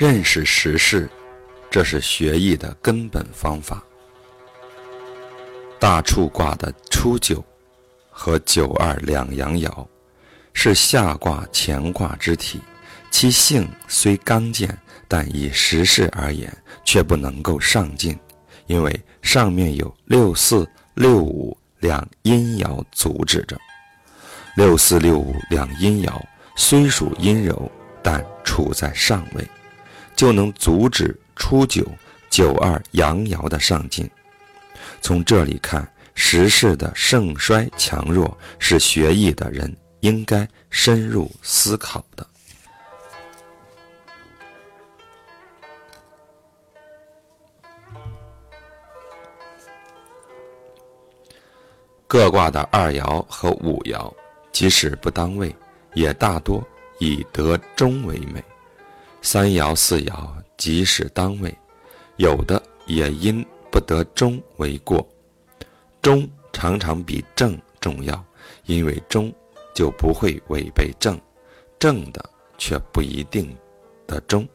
认识时事，这是学艺的根本方法。大处卦的初九和九二两阳爻，是下卦乾卦之体，其性虽刚健，但以时事而言，却不能够上进，因为上面有六四六五两阴爻阻止着。六四六五两阴爻虽属阴柔，但处在上位，就能阻止初九九二阳爻的上进。从这里看，时事的盛衰强弱是学艺的人应该深入思考的。各卦的二爻和五爻。即使不当位，也大多以得中为美。三爻四爻即使当位，有的也因不得中为过。中常常比正重要，因为中就不会违背正，正的却不一定得中。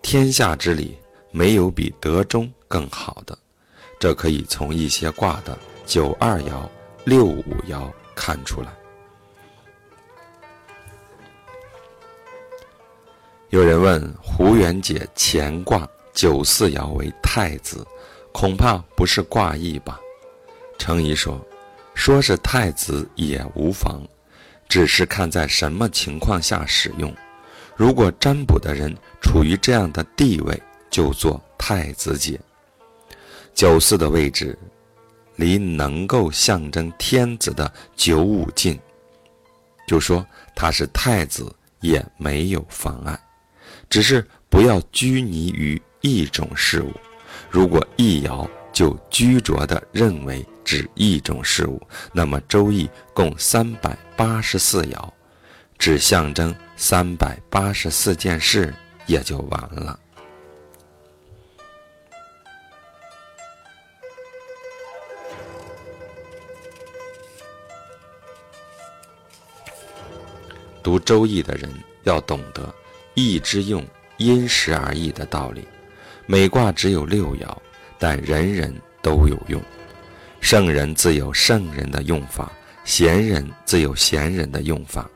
天下之理没有比得中更好的，这可以从一些卦的九二爻、六五爻看出来。有人问胡元解乾卦九四爻为太子，恐怕不是卦意吧？程颐说：“说是太子也无妨，只是看在什么情况下使用。如果占卜的人处于这样的地位，就做太子解。九四的位置，离能够象征天子的九五近，就说他是太子也没有妨碍。”只是不要拘泥于一种事物，如果一爻就拘着地认为指一种事物，那么《周易》共三百八十四爻，只象征三百八十四件事也就完了。读《周易》的人要懂得。易之用，因时而异的道理。每卦只有六爻，但人人都有用。圣人自有圣人的用法，贤人自有贤人的用法，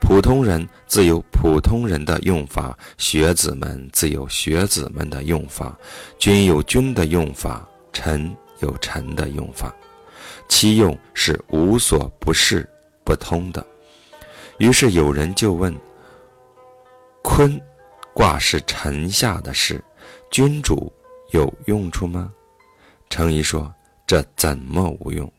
普通人自有普通人的用法，学子们自有学子们的用法，君有君的用法，臣有臣的用法。其用是无所不适、不通的。于是有人就问。坤卦是臣下的事，君主有用处吗？程颐说：“这怎么无用？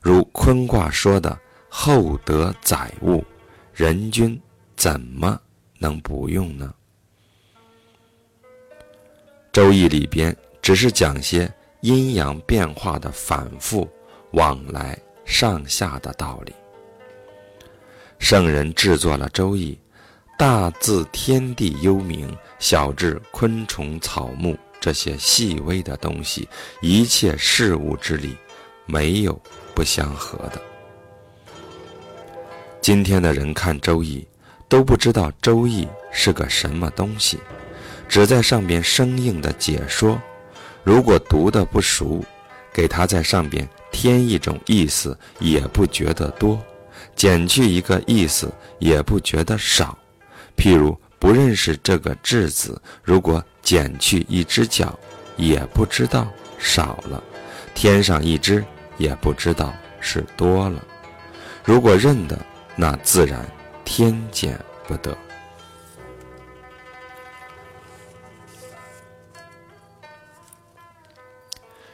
如坤卦说的‘厚德载物’，人君怎么能不用呢？”《周易》里边只是讲些阴阳变化的反复往来、上下的道理。圣人制作了《周易》。大自天地幽冥，小至昆虫草木，这些细微的东西，一切事物之理，没有不相合的。今天的人看《周易》，都不知道《周易》是个什么东西，只在上边生硬的解说。如果读的不熟，给他在上边添一种意思，也不觉得多；减去一个意思，也不觉得少。譬如不认识这个质子，如果减去一只脚，也不知道少了；添上一只，也不知道是多了。如果认得，那自然添减不得。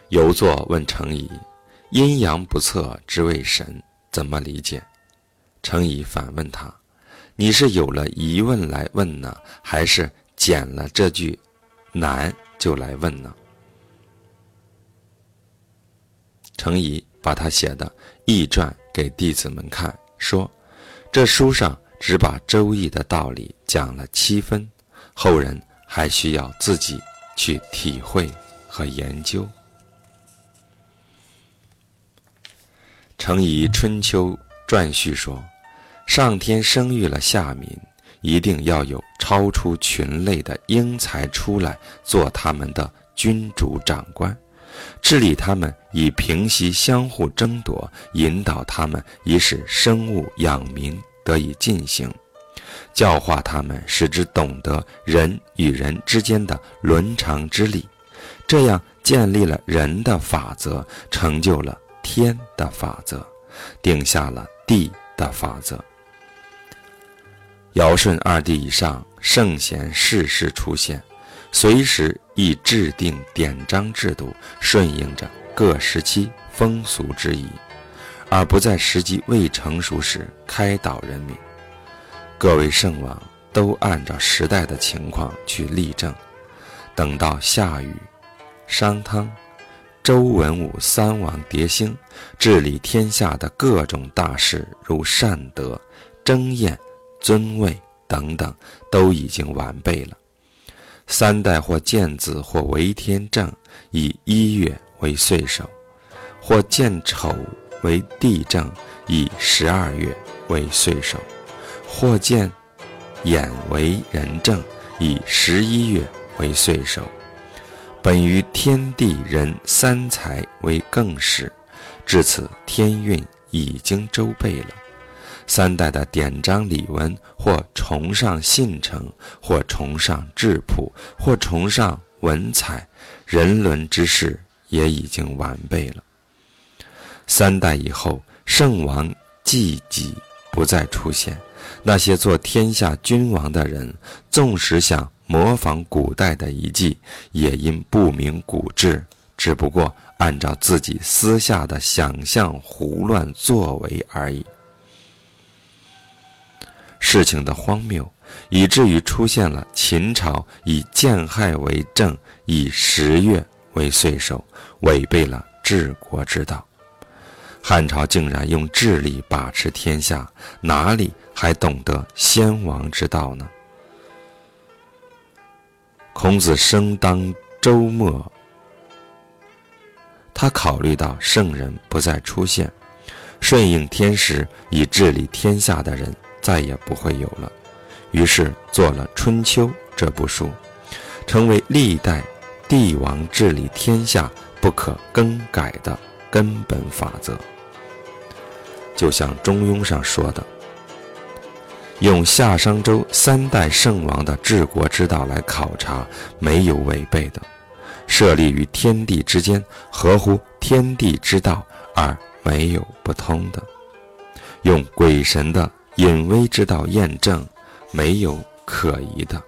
游作问程颐：“阴阳不测之谓神，怎么理解？”程颐反问他。你是有了疑问来问呢，还是捡了这句难就来问呢？程颐把他写的《易传》给弟子们看，说：“这书上只把《周易》的道理讲了七分，后人还需要自己去体会和研究。”程颐《春秋传》序说。上天生育了夏民，一定要有超出群类的英才出来做他们的君主长官，治理他们以平息相互争夺，引导他们以使生物养民得以进行，教化他们使之懂得人与人之间的伦常之理，这样建立了人的法则，成就了天的法则，定下了地的法则。尧舜二帝以上圣贤世世出现，随时亦制定典章制度，顺应着各时期风俗之宜，而不在时机未成熟时开导人民。各位圣王都按照时代的情况去立政。等到夏禹、商汤、周文武三王迭兴，治理天下的各种大事，如善德、争艳。尊位等等都已经完备了。三代或建子或为天正，以一月为岁首；或建丑为地正，以十二月为岁首；或建眼为人正，以十一月为岁首。本于天地人三才为更始，至此天运已经周备了。三代的典章礼文，或崇尚信诚，或崇尚质朴，或崇尚文采，人伦之事也已经完备了。三代以后，圣王祭己不再出现，那些做天下君王的人，纵使想模仿古代的遗迹，也因不明古制，只不过按照自己私下的想象胡乱作为而已。事情的荒谬，以至于出现了秦朝以建亥为政，以十月为岁首，违背了治国之道；汉朝竟然用智力把持天下，哪里还懂得先王之道呢？孔子生当周末，他考虑到圣人不再出现，顺应天时以治理天下的人。再也不会有了，于是做了《春秋》这部书，成为历代帝王治理天下不可更改的根本法则。就像《中庸》上说的：“用夏商周三代圣王的治国之道来考察，没有违背的；设立于天地之间，合乎天地之道而没有不通的。用鬼神的。”隐微之道验证，没有可疑的。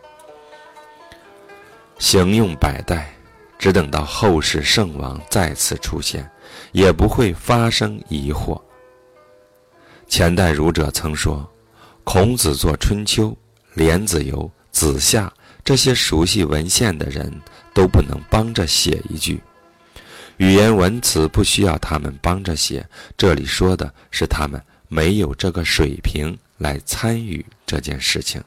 行用百代，只等到后世圣王再次出现，也不会发生疑惑。前代儒者曾说，孔子作《春秋》，莲子由、子夏这些熟悉文献的人都不能帮着写一句。语言文辞不需要他们帮着写，这里说的是他们。没有这个水平来参与这件事情。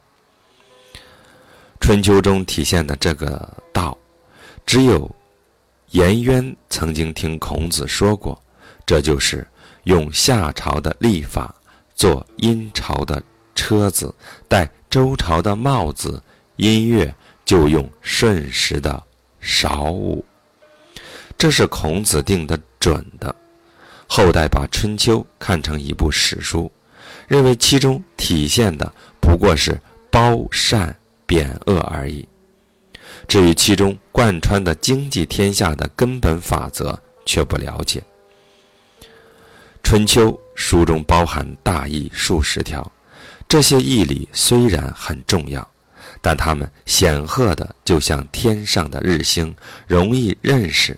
春秋中体现的这个道，只有颜渊曾经听孔子说过，这就是用夏朝的历法做殷朝的车子，戴周朝的帽子，音乐就用瞬时的韶舞，这是孔子定的准的。后代把《春秋》看成一部史书，认为其中体现的不过是褒善贬恶而已。至于其中贯穿的经济天下的根本法则，却不了解。《春秋》书中包含大义数十条，这些义理虽然很重要，但它们显赫的就像天上的日星，容易认识。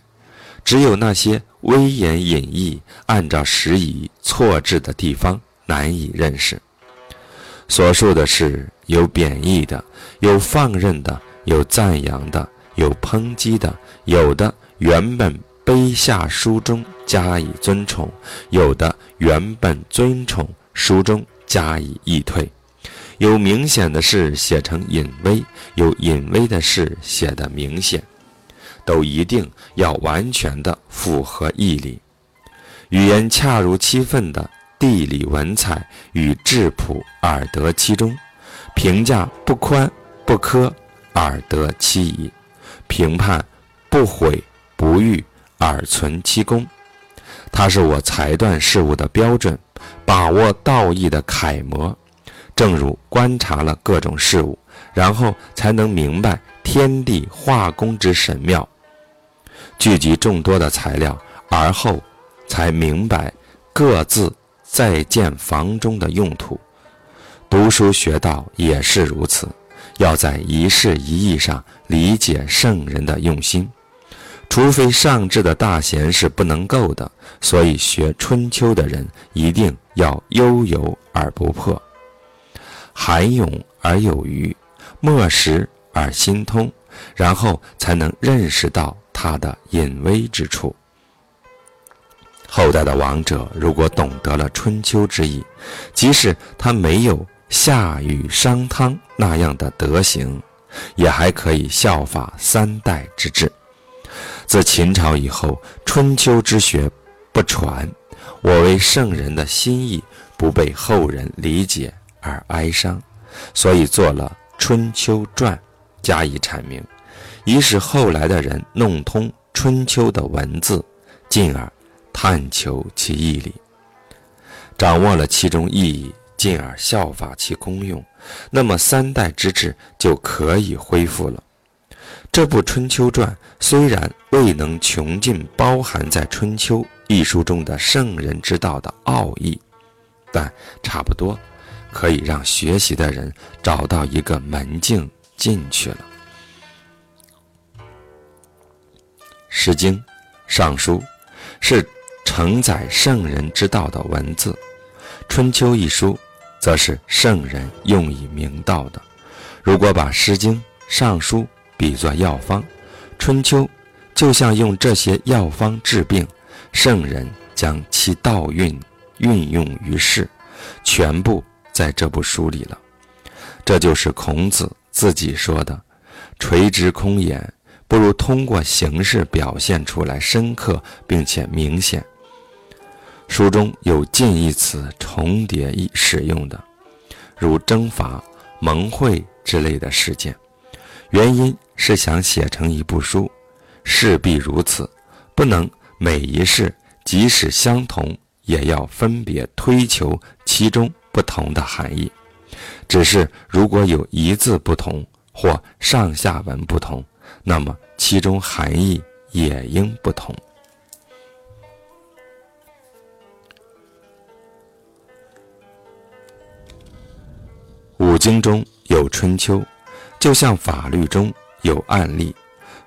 只有那些微言隐逸、按照时宜错置的地方难以认识。所述的是有贬义的，有放任的，有赞扬的，有抨击的；有的原本卑下书中加以尊崇，有的原本尊崇书中加以易退。有明显的事写成隐微，有隐微的事写得明显。都一定要完全的符合义理，语言恰如其分的地理文采与质朴，而得其中，评价不宽不苛而得其宜，评判不毁不誉而存其功。它是我裁断事物的标准，把握道义的楷模。正如观察了各种事物，然后才能明白天地化工之神妙；聚集众多的材料，而后才明白各自在建房中的用途。读书学道也是如此，要在一事一义上理解圣人的用心。除非上智的大贤是不能够的，所以学春秋的人一定要悠游而不破，涵泳而有余，默识而心通，然后才能认识到它的隐微之处。后代的王者如果懂得了春秋之意，即使他没有夏禹商汤那样的德行，也还可以效法三代之治。自秦朝以后，春秋之学不传，我为圣人的心意不被后人理解而哀伤，所以做了《春秋传》加以阐明，以使后来的人弄通春秋的文字，进而探求其义理，掌握了其中意义，进而效法其功用，那么三代之治就可以恢复了。这部《春秋传》虽然未能穷尽包含在《春秋》一书中的圣人之道的奥义，但差不多可以让学习的人找到一个门径进去了。《诗经》《尚书》是承载圣人之道的文字，《春秋》一书则是圣人用以明道的。如果把《诗经》《尚书》比作药方，春秋就像用这些药方治病，圣人将其道运运用于世，全部在这部书里了。这就是孔子自己说的：“垂直空言，不如通过形式表现出来深刻并且明显。”书中有近义词重叠意使用的，如征伐、盟会之类的事件。原因是想写成一部书，势必如此，不能每一事即使相同，也要分别推求其中不同的含义。只是如果有一字不同或上下文不同，那么其中含义也应不同。五经中有《春秋》。就像法律中有案例，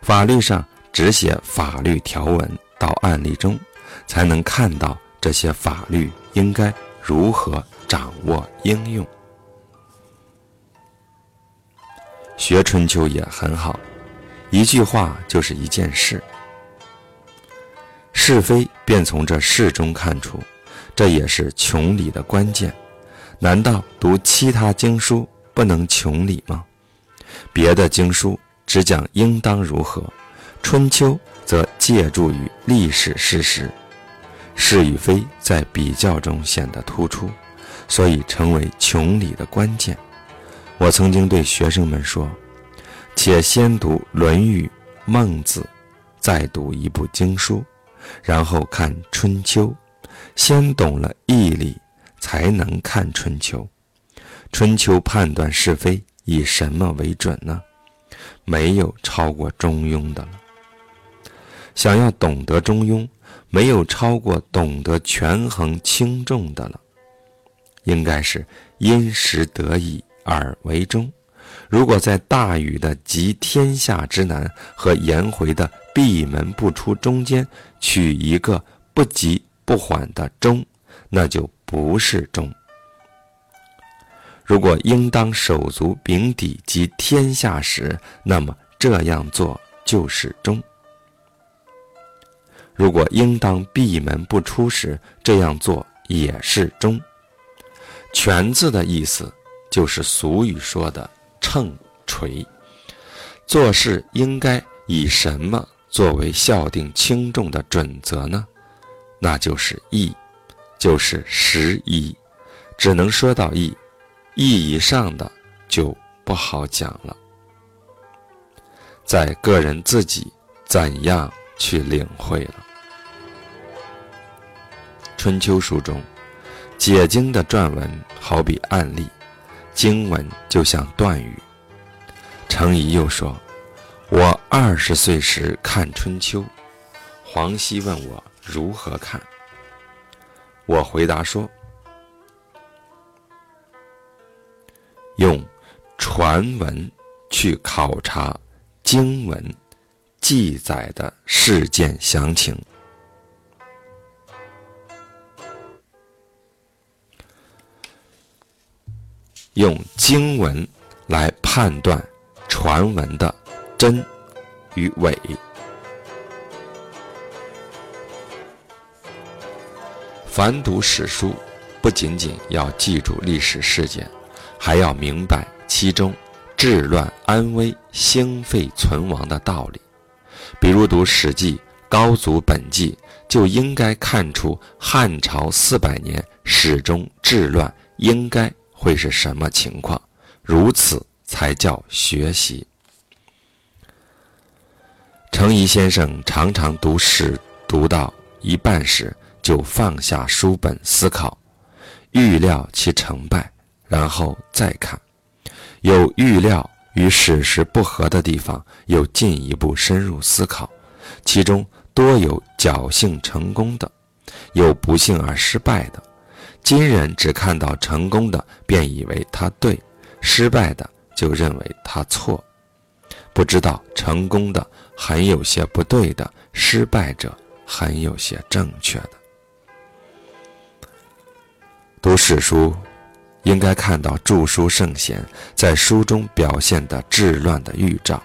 法律上只写法律条文，到案例中才能看到这些法律应该如何掌握应用。学春秋也很好，一句话就是一件事，是非便从这事中看出，这也是穷理的关键。难道读其他经书不能穷理吗？别的经书只讲应当如何，《春秋》则借助于历史事实，是与非在比较中显得突出，所以成为穷理的关键。我曾经对学生们说：“且先读《论语》《孟子》，再读一部经书，然后看《春秋》，先懂了义理，才能看《春秋》。《春秋》判断是非。”以什么为准呢？没有超过中庸的了。想要懂得中庸，没有超过懂得权衡轻重的了。应该是因时得宜而为中。如果在大禹的集天下之难和颜回的闭门不出中间取一个不急不缓的中，那就不是中。如果应当手足秉鼎及天下时，那么这样做就是中；如果应当闭门不出时，这样做也是中。全字的意思就是俗语说的秤锤，做事应该以什么作为校定轻重的准则呢？那就是义，就是十一，只能说到义。义以上的就不好讲了。在个人自己怎样去领会了。春秋书中，解经的撰文好比案例，经文就像断语。程颐又说：“我二十岁时看春秋，黄熙问我如何看，我回答说：用传闻去考察。”经文记载的事件详情，用经文来判断传闻的真与伪。凡读史书，不仅仅要记住历史事件，还要明白其中。治乱安危、兴废存亡的道理，比如读《史记·高祖本纪》，就应该看出汉朝四百年始终治乱应该会是什么情况，如此才叫学习。程颐先生常常读史读到一半时，就放下书本思考，预料其成败，然后再看。有预料与史实不合的地方，又进一步深入思考，其中多有侥幸成功的，有不幸而失败的。今人只看到成功的，便以为他对；失败的，就认为他错，不知道成功的很有些不对的，失败者很有些正确的。读史书。应该看到著书圣贤在书中表现的治乱的预兆，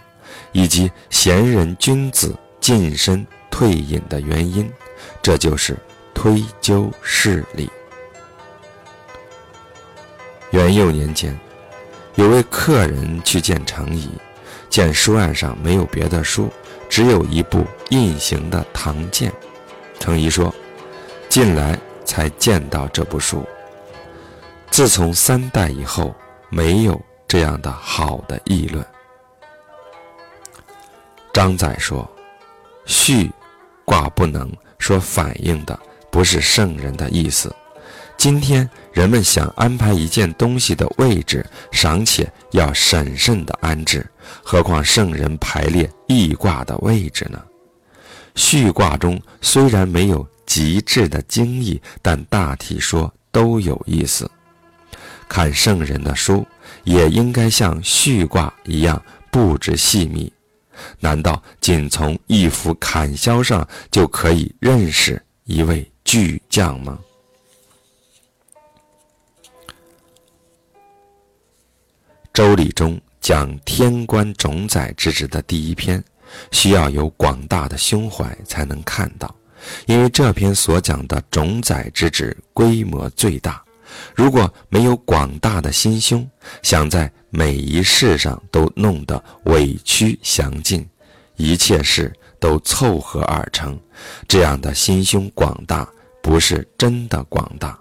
以及贤人君子近身退隐的原因，这就是推究事理。元佑年间，有位客人去见程颐，见书案上没有别的书，只有一部印行的《唐鉴》。程颐说：“近来才见到这部书。”自从三代以后，没有这样的好的议论。张载说：“序卦不能说反映的不是圣人的意思。今天人们想安排一件东西的位置，尚且要审慎的安置，何况圣人排列易卦的位置呢？序卦中虽然没有极致的精义，但大体说都有意思。”看圣人的书，也应该像序卦一样布置细密。难道仅从一幅砍削上就可以认识一位巨匠吗？周礼中讲天官种宰之职的第一篇，需要有广大的胸怀才能看到，因为这篇所讲的种宰之职规模最大。如果没有广大的心胸，想在每一事上都弄得委曲详尽，一切事都凑合而成，这样的心胸广大不是真的广大，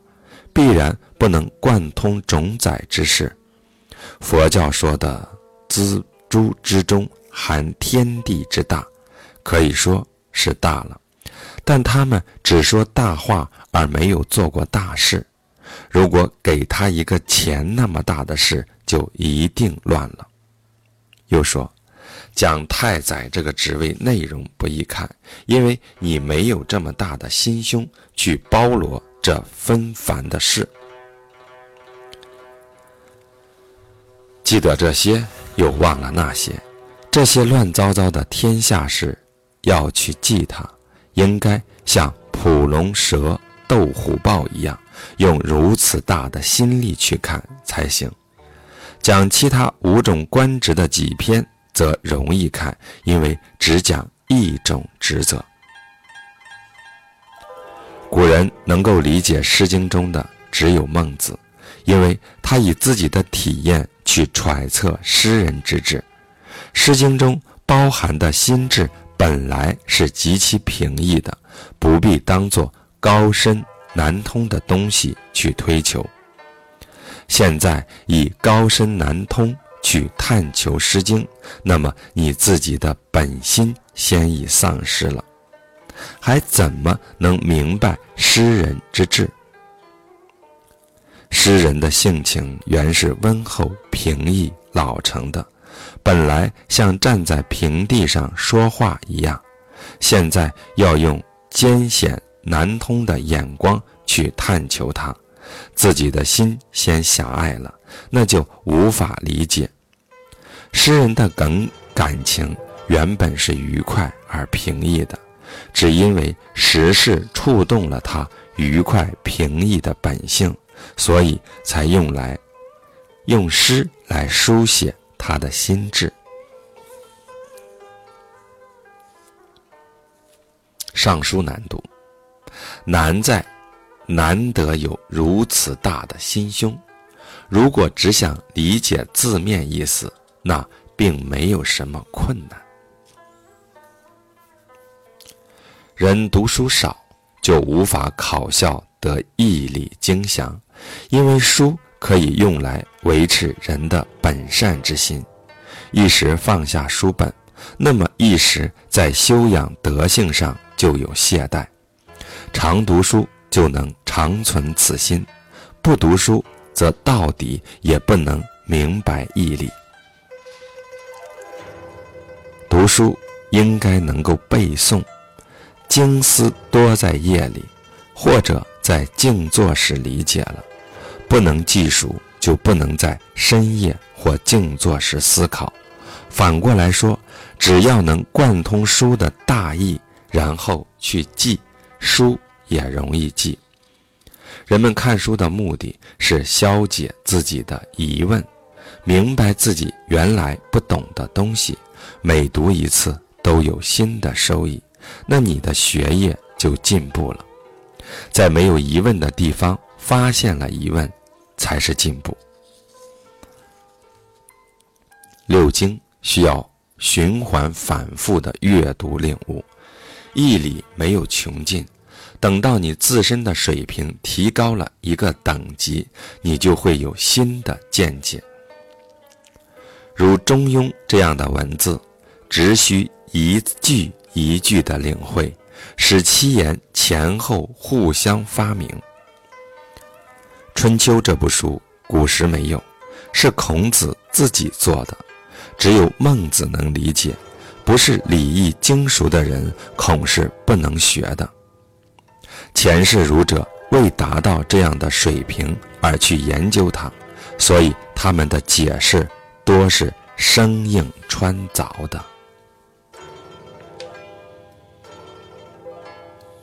必然不能贯通种宰之事。佛教说的锱铢之中含天地之大，可以说是大了，但他们只说大话，而没有做过大事。如果给他一个钱那么大的事，就一定乱了。又说，讲太宰这个职位内容不易看，因为你没有这么大的心胸去包罗这纷繁的事。记得这些，又忘了那些，这些乱糟糟的天下事，要去记它，应该像捕龙蛇、斗虎豹一样。用如此大的心力去看才行。讲其他五种官职的几篇则容易看，因为只讲一种职责。古人能够理解《诗经》中的只有孟子，因为他以自己的体验去揣测诗人之志。《诗经》中包含的心智本来是极其平易的，不必当作高深。难通的东西去推求，现在以高深难通去探求《诗经》，那么你自己的本心先已丧失了，还怎么能明白诗人之志？诗人的性情原是温厚、平易、老成的，本来像站在平地上说话一样，现在要用艰险难通的眼光去探求他，自己的心先狭隘了，那就无法理解。诗人的梗感情原本是愉快而平易的，只因为时事触动了他愉快平易的本性。所以才用来用诗来书写他的心智。尚书难读，难在难得有如此大的心胸。如果只想理解字面意思，那并没有什么困难。人读书少，就无法考效得义理精详。因为书可以用来维持人的本善之心，一时放下书本，那么一时在修养德性上就有懈怠。常读书就能长存此心，不读书则到底也不能明白义理。读书应该能够背诵，经思多在夜里，或者在静坐时理解了。不能记熟，就不能在深夜或静坐时思考。反过来说，只要能贯通书的大意，然后去记，书也容易记。人们看书的目的是消解自己的疑问，明白自己原来不懂的东西。每读一次都有新的收益，那你的学业就进步了。在没有疑问的地方。发现了疑问，才是进步。六经需要循环反复的阅读领悟，义理没有穷尽。等到你自身的水平提高了一个等级，你就会有新的见解。如《中庸》这样的文字，只需一句一句的领会，使七言前后互相发明。《春秋》这部书古时没有，是孔子自己做的，只有孟子能理解，不是礼义精熟的人，恐是不能学的。前世儒者未达到这样的水平而去研究它，所以他们的解释多是生硬穿凿的。